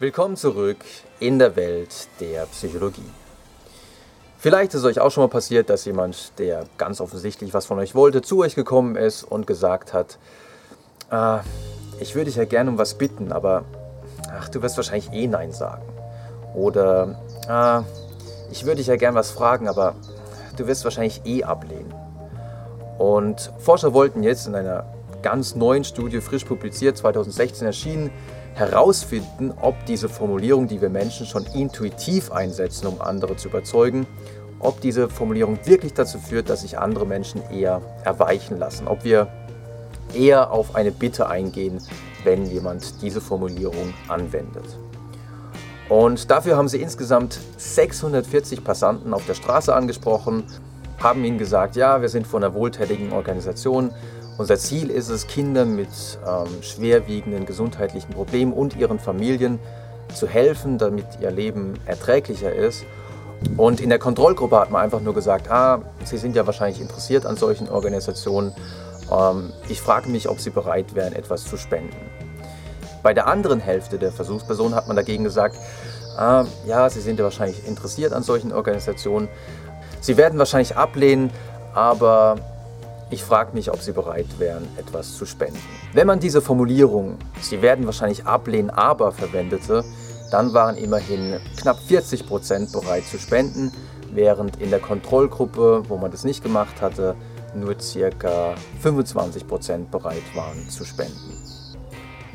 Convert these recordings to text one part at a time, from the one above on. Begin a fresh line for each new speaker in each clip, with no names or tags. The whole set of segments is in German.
Willkommen zurück in der Welt der Psychologie. Vielleicht ist es euch auch schon mal passiert, dass jemand, der ganz offensichtlich was von euch wollte, zu euch gekommen ist und gesagt hat, ah, ich würde dich ja gerne um was bitten, aber ach, du wirst wahrscheinlich eh Nein sagen. Oder ah, ich würde dich ja gerne was fragen, aber du wirst wahrscheinlich eh ablehnen. Und Forscher wollten jetzt in einer ganz neuen Studie, frisch publiziert, 2016 erschienen, herausfinden, ob diese Formulierung, die wir Menschen schon intuitiv einsetzen, um andere zu überzeugen, ob diese Formulierung wirklich dazu führt, dass sich andere Menschen eher erweichen lassen, ob wir eher auf eine Bitte eingehen, wenn jemand diese Formulierung anwendet. Und dafür haben sie insgesamt 640 Passanten auf der Straße angesprochen, haben ihnen gesagt, ja, wir sind von einer wohltätigen Organisation, unser Ziel ist es, Kindern mit ähm, schwerwiegenden gesundheitlichen Problemen und ihren Familien zu helfen, damit ihr Leben erträglicher ist. Und in der Kontrollgruppe hat man einfach nur gesagt, ah, Sie sind ja wahrscheinlich interessiert an solchen Organisationen. Ähm, ich frage mich, ob Sie bereit wären, etwas zu spenden. Bei der anderen Hälfte der Versuchspersonen hat man dagegen gesagt, ah, ja, Sie sind ja wahrscheinlich interessiert an solchen Organisationen. Sie werden wahrscheinlich ablehnen, aber ich frage mich, ob Sie bereit wären, etwas zu spenden. Wenn man diese Formulierung, Sie werden wahrscheinlich ablehnen, aber verwendete, dann waren immerhin knapp 40 Prozent bereit zu spenden, während in der Kontrollgruppe, wo man das nicht gemacht hatte, nur ca. 25 Prozent bereit waren zu spenden.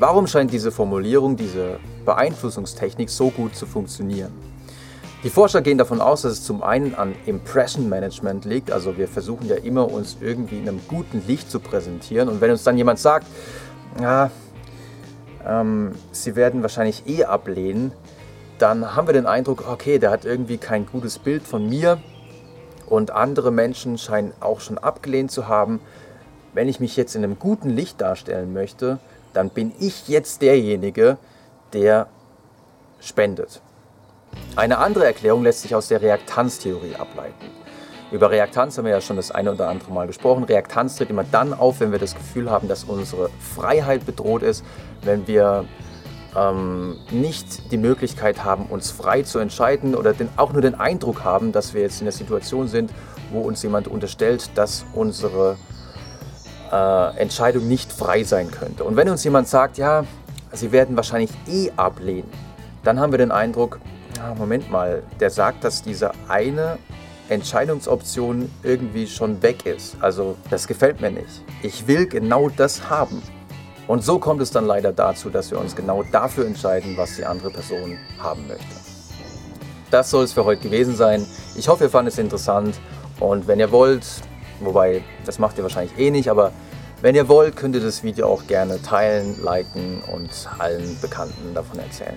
Warum scheint diese Formulierung, diese Beeinflussungstechnik so gut zu funktionieren? Die Forscher gehen davon aus, dass es zum einen an Impression Management liegt, also wir versuchen ja immer uns irgendwie in einem guten Licht zu präsentieren und wenn uns dann jemand sagt, ja, ähm, sie werden wahrscheinlich eh ablehnen, dann haben wir den Eindruck, okay, der hat irgendwie kein gutes Bild von mir und andere Menschen scheinen auch schon abgelehnt zu haben. Wenn ich mich jetzt in einem guten Licht darstellen möchte, dann bin ich jetzt derjenige, der spendet. Eine andere Erklärung lässt sich aus der Reaktanztheorie ableiten. Über Reaktanz haben wir ja schon das eine oder andere Mal gesprochen. Reaktanz tritt immer dann auf, wenn wir das Gefühl haben, dass unsere Freiheit bedroht ist, wenn wir ähm, nicht die Möglichkeit haben, uns frei zu entscheiden oder den, auch nur den Eindruck haben, dass wir jetzt in der Situation sind, wo uns jemand unterstellt, dass unsere äh, Entscheidung nicht frei sein könnte. Und wenn uns jemand sagt, ja, Sie werden wahrscheinlich eh ablehnen, dann haben wir den Eindruck, Moment mal, der sagt, dass diese eine Entscheidungsoption irgendwie schon weg ist. Also das gefällt mir nicht. Ich will genau das haben. Und so kommt es dann leider dazu, dass wir uns genau dafür entscheiden, was die andere Person haben möchte. Das soll es für heute gewesen sein. Ich hoffe, ihr fandet es interessant. Und wenn ihr wollt, wobei das macht ihr wahrscheinlich eh nicht, aber wenn ihr wollt, könnt ihr das Video auch gerne teilen, liken und allen Bekannten davon erzählen.